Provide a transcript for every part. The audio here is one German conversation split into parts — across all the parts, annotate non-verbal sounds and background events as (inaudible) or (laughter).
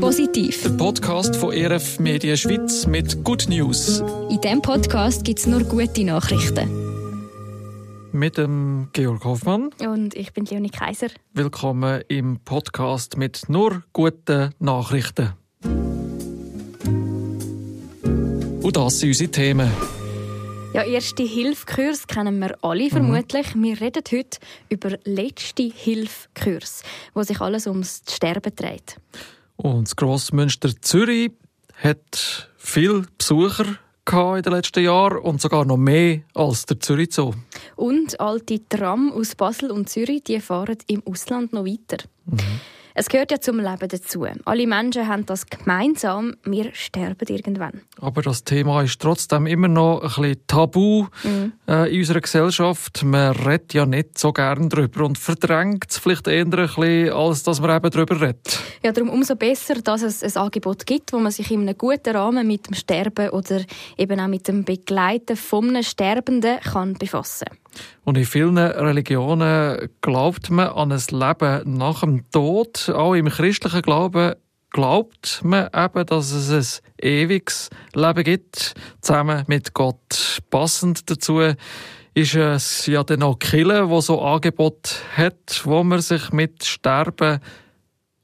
Positiv. Der Podcast von ERF Media Schweiz mit Good News. In diesem Podcast gibt es nur gute Nachrichten. Mit dem Georg Hoffmann. Und ich bin Leonie Kaiser. Willkommen im Podcast mit nur guten Nachrichten. Und das sind unsere Themen. Ja, erste Hilfskurs kennen wir alle vermutlich. Mhm. Wir reden heute über letzte Hilfskurs, wo sich alles ums Sterben dreht. Und das Grossmünster Zürich hat viele Besucher in den letzten Jahren und sogar noch mehr als der Zürich Zoo. Und alte Tram aus Basel und Zürich, die fahren im Ausland noch weiter. Mhm. Es gehört ja zum Leben dazu. Alle Menschen haben das gemeinsam. Wir sterben irgendwann. Aber das Thema ist trotzdem immer noch ein bisschen tabu mhm. äh, in unserer Gesellschaft. Man redet ja nicht so gern darüber und verdrängt es vielleicht eher ein bisschen, als dass man eben darüber redet. Ja, darum umso besser, dass es ein Angebot gibt, wo man sich in einem guten Rahmen mit dem Sterben oder eben auch mit dem Begleiten von einem Sterbenden kann befassen kann. Und in vielen Religionen glaubt man an ein Leben nach dem Tod. Auch im christlichen Glauben glaubt man eben, dass es ein ewiges Leben gibt, zusammen mit Gott. Passend dazu ist es ja dann auch Kille, wo so Angebot hat, wo man sich mit Sterben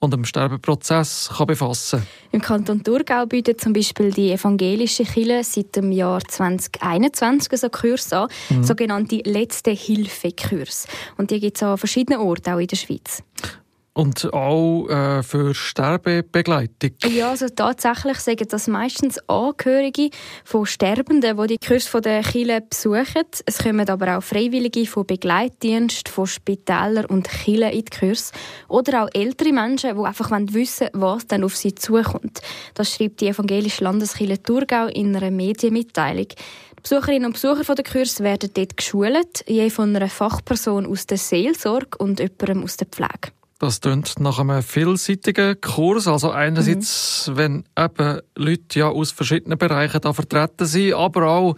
und dem Sterbeprozess kann befassen Im Kanton Thurgau bietet zum Beispiel die evangelische Kirche seit dem Jahr 2021 so Kurs an, mhm. sogenannte letzte Hilfe-Kurs. Und die gibt es an verschiedenen Orten, auch in der Schweiz. Und auch äh, für Sterbebegleitung? Ja, also tatsächlich sagen das meistens Angehörige von Sterbenden, die die Kurs von der Kirche besuchen. Es kommen aber auch Freiwillige von Begleitdiensten, von Spitälern und Kirchen in die Kurs. Oder auch ältere Menschen, die einfach wissen wollen, was dann auf sie zukommt. Das schreibt die evangelische Landeskirche Thurgau in einer Medienmitteilung. Die Besucherinnen und Besucher der Kurs werden dort geschult, je von einer Fachperson aus der Seelsorge und jemandem aus der Pflege. Das klingt nach einem vielseitigen Kurs. Also einerseits, mhm. wenn eben Leute ja aus verschiedenen Bereichen da vertreten sind, aber auch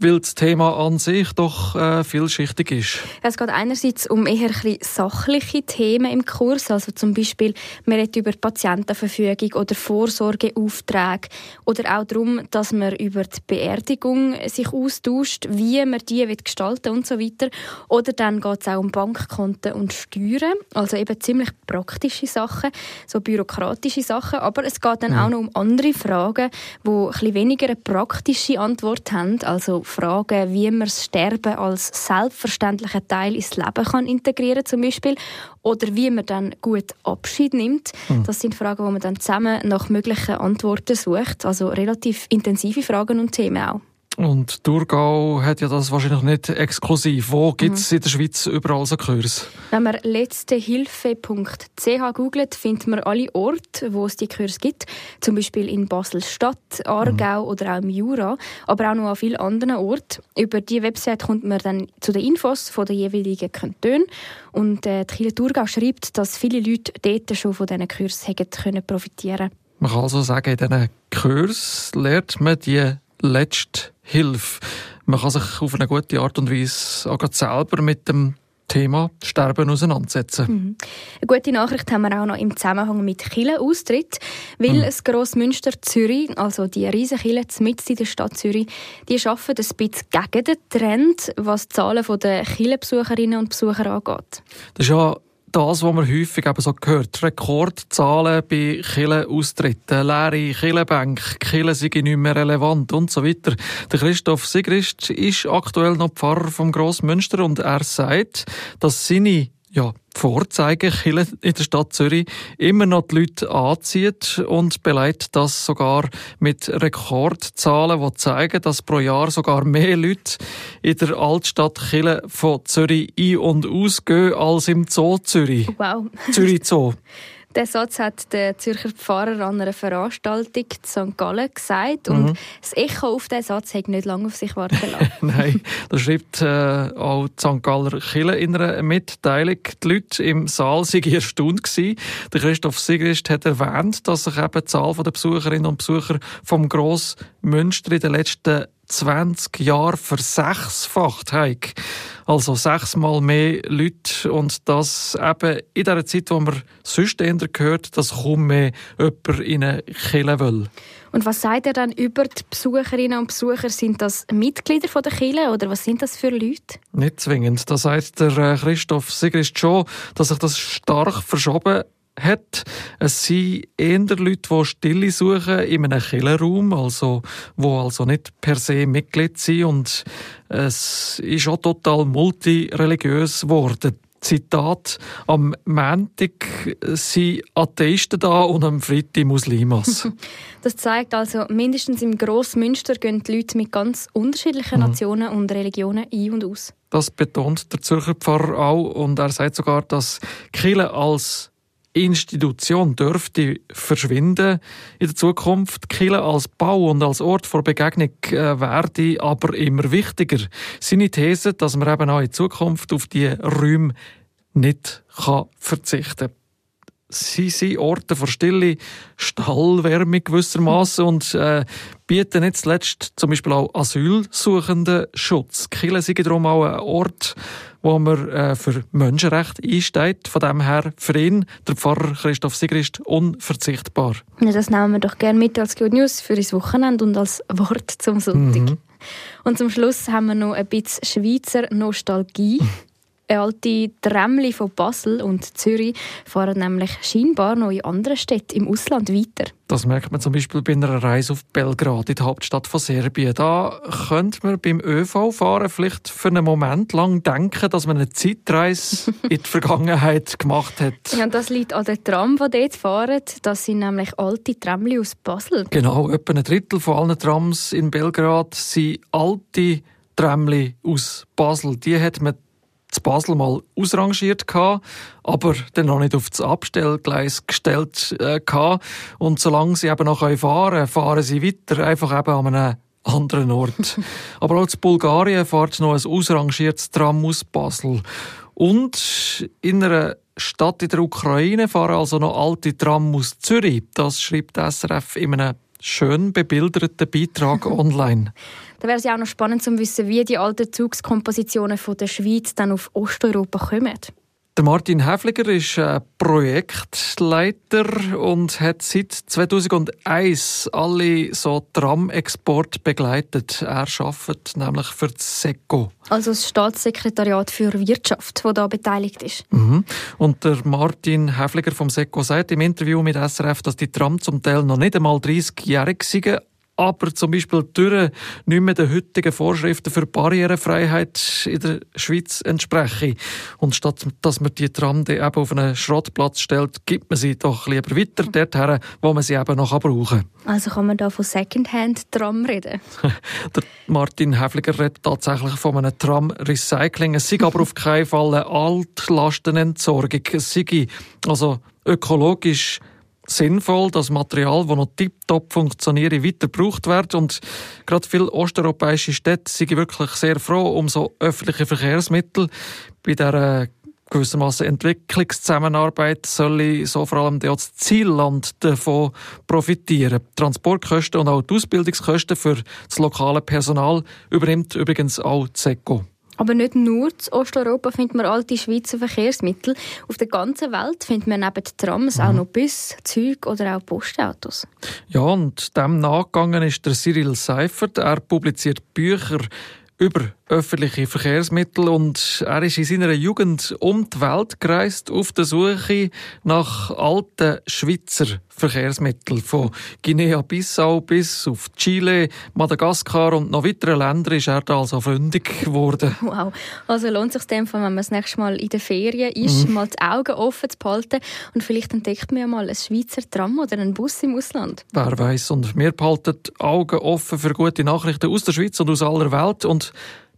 weil das Thema an sich doch äh, vielschichtig ist. Es geht einerseits um eher sachliche Themen im Kurs, also zum Beispiel man redet über Patientenverfügung oder Vorsorgeaufträge oder auch darum, dass man über die Beerdigung sich austauscht, wie man die wird gestalten und so weiter. Oder dann geht es auch um Bankkonten und Steuern, also eben ziemlich praktische Sachen, so bürokratische Sachen, aber es geht dann mhm. auch noch um andere Fragen, die ein bisschen weniger eine praktische Antwort haben, also Fragen, wie man das Sterben als selbstverständlichen Teil ins Leben kann integrieren zum Beispiel oder wie man dann gut Abschied nimmt. Mhm. Das sind Fragen, wo man dann zusammen nach möglichen Antworten sucht. Also relativ intensive Fragen und Themen auch. Und Thurgau hat ja das wahrscheinlich nicht exklusiv. Wo gibt es mhm. in der Schweiz überall so Kurs? Wenn man letztehilfe.ch googelt, findet man alle Orte, wo es die Kurs gibt. Zum Beispiel in Basel-Stadt, Aargau mhm. oder auch im Jura, aber auch noch an vielen anderen Orten. Über die Website kommt man dann zu den Infos von den jeweiligen Kantonen. Und äh, die Kirche Thurgau schreibt, dass viele Leute dort schon von diesen Kursen profitieren können. Man kann also sagen, in diesen Kursen lernt man die letzte Hilfe. Man kann sich auf eine gute Art und Weise auch selber mit dem Thema Sterben auseinandersetzen. Mhm. Eine gute Nachricht haben wir auch noch im Zusammenhang mit Kirchenaustritt, weil mhm. das Grossmünster Zürich, also die riesen Kirche mitten in der Stadt Zürich, die arbeiten ein bisschen gegen den Trend, was die Zahlen der Kirchenbesucherinnen und Besucher angeht. Das ist ja das, was man häufig eben so gehört. Rekordzahlen bei Killenaustritten, leere Killenbänke, Killen sind nicht mehr relevant und so weiter. Der Christoph Sigrist ist aktuell noch Pfarrer vom Grossmünster und er sagt, dass seine ja, Vorzeigen in der Stadt Zürich immer noch die Leute anzieht und beleidigt das sogar mit Rekordzahlen, die zeigen, dass pro Jahr sogar mehr Leute in der Altstadt Chile von Zürich ein- und ausgehen als im Zoo Zürich. Wow. Zürich Zoo. (laughs) Der Satz hat der Zürcher Pfarrer an einer Veranstaltung in St. Gallen gesagt und mhm. das Echo auf diesen Satz hat nicht lange auf sich warten lassen. (laughs) Nein, das schreibt äh, auch die St. Galler Kille in einer Mitteilung. Die Leute im Saal waren erstaunt. Gewesen. Der Christoph Sigrist hat erwähnt, dass sich eben die Zahl der Besucherinnen und Besucher vom Grossmünster in den letzten 20 Jahren versechsfacht haben. Also sechsmal mehr Leute und das eben in der Zeit, wo man sonst eher gehört, dass kaum mehr jemand in eine Kirche will. Und was sagt er dann über die Besucherinnen und Besucher? Sind das Mitglieder von der Kirche oder was sind das für Leute? Nicht zwingend. Da sagt der äh, Christoph Sigrist schon, dass sich das stark verschoben hat. Es sind eher Leute, die Stille suchen in einem Killerraum, also, wo also nicht per se Mitglied sind und es ist auch total multireligiös geworden. Zitat, am Montag sind Atheisten da und am Freitag Muslimas. (laughs) das zeigt also, mindestens im Grossmünster gehen die Leute mit ganz unterschiedlichen mhm. Nationen und Religionen ein und aus. Das betont der Zürcher Pfarrer auch und er sagt sogar, dass Kirche als Institution dürfte verschwinden in der Zukunft. Kille als Bau und als Ort vor Begegnung äh, werde aber immer wichtiger. Seine These, dass man eben auch in Zukunft auf die Räume nicht kann verzichten kann. Sie sind Orte für Stille, Stallwärme gewissermaßen und äh, bieten nicht zuletzt zum Beispiel auch Asylsuchenden Schutz. Kille sind darum auch ein Ort, wo man äh, für Menschenrechte einsteht. Von dem her für ihn, der Pfarrer Christoph Sigrist, unverzichtbar. Ja, das nehmen wir doch gerne mit als Good News für das Wochenende und als Wort zum Sonntag. Mhm. Und zum Schluss haben wir noch ein bisschen Schweizer Nostalgie. (laughs) alte Tramli von Basel und Zürich fahren nämlich scheinbar noch in anderen Städten im Ausland weiter. Das merkt man zum Beispiel bei einer Reise auf Belgrad, in die Hauptstadt von Serbien. Da könnte man beim ÖV-Fahren vielleicht für einen Moment lang denken, dass man eine Zeitreise (laughs) in die Vergangenheit gemacht hat. Ja, das liegt an den Tram, die dort fahren. Das sind nämlich alte Tramli aus Basel. Genau, etwa ein Drittel von allen Trams in Belgrad sind alte Tramli aus Basel. Die hat man zu Basel mal ausrangiert gehabt, aber dann noch nicht auf das Abstellgleis gestellt äh, gehabt. Und solange sie eben noch fahren können, fahren sie weiter, einfach eben an einem anderen Ort. (laughs) aber auch zu Bulgarien fährt noch ein ausrangiertes Tram aus Basel. Und in einer Stadt in der Ukraine fahren also noch alte Tram aus Zürich. Das schreibt SRF in einem schön bebilderten Beitrag (laughs) online. Da wäre es ja auch noch spannend zu wissen, wie die alten Zugskompositionen von der Schweiz dann auf Osteuropa kommen. Der Martin Häfliger ist äh, Projektleiter und hat seit 2001 alle so Tram-Export begleitet. Er arbeitet nämlich für das SECO. Also das Staatssekretariat für Wirtschaft, das da beteiligt ist. Mhm. Und der Martin Häfliger vom SECO sagt im Interview mit SRF, dass die Tram zum Teil noch nicht einmal 30-jährig sind, aber zum Beispiel die Türen nicht mehr den heutigen Vorschriften für Barrierefreiheit in der Schweiz entsprechen. Und statt dass man die Tram eben auf einen Schrottplatz stellt, gibt man sie doch lieber weiter dorthin, wo man sie eben noch brauchen kann. Also kann man da von Secondhand-Tram reden? (laughs) der Martin Häfliger redet tatsächlich von einem Tram-Recycling. Es sei aber auf keinen Fall eine Altlastenentsorgung. Es sei also ökologisch sinnvoll, dass Material, das noch tiptop funktioniert, weiter gebraucht wird. Und gerade viele osteuropäische Städte sind wirklich sehr froh um so öffentliche Verkehrsmittel. Bei der gewissermaßen Entwicklungszusammenarbeit soll so vor allem das Zielland davon profitieren. Transportkosten und auch die Ausbildungskosten für das lokale Personal übernimmt übrigens auch ZECO. Aber nicht nur in Osteuropa findet man alte Schweizer Verkehrsmittel. Auf der ganzen Welt findet man neben Trams mhm. auch noch Bus, Züge oder auch Postautos. Ja, und dem nachgegangen ist der Cyril Seifert. Er publiziert Bücher über öffentliche Verkehrsmittel und er ist in seiner Jugend um die Welt gereist auf der Suche nach alten Schweizer Verkehrsmitteln. Von Guinea-Bissau bis auf Chile, Madagaskar und noch weitere Länder ist er da also fündig geworden. Wow, also lohnt sich dem, wenn man das nächste Mal in der Ferien ist, mhm. mal die Augen offen zu behalten und vielleicht entdeckt man ja mal ein Schweizer Tram oder einen Bus im Ausland. Wer weiß und wir behalten die Augen offen für gute Nachrichten aus der Schweiz und aus aller Welt und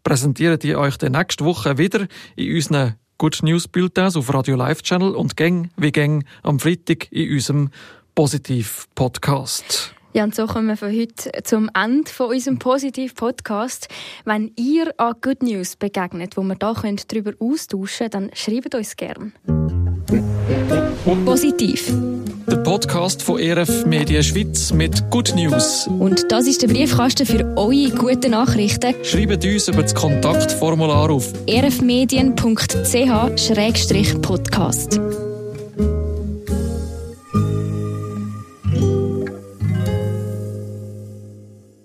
präsentieren die euch dann nächste Woche wieder in unseren Good News Bulletins auf Radio Live Channel und gäng wie gäng am Freitag in unserem Positiv Podcast. Ja, und so kommen wir von heute zum Ende von unserem Positiv Podcast. Wenn ihr an Good News begegnet, wo wir da darüber austauschen können, dann schreibt uns gerne. Positiv. Der Podcast von ERF Media Schweiz mit Good News. Und das ist der Briefkasten für eure guten Nachrichten. Schreibt uns über das Kontaktformular auf erfmedien.ch-podcast.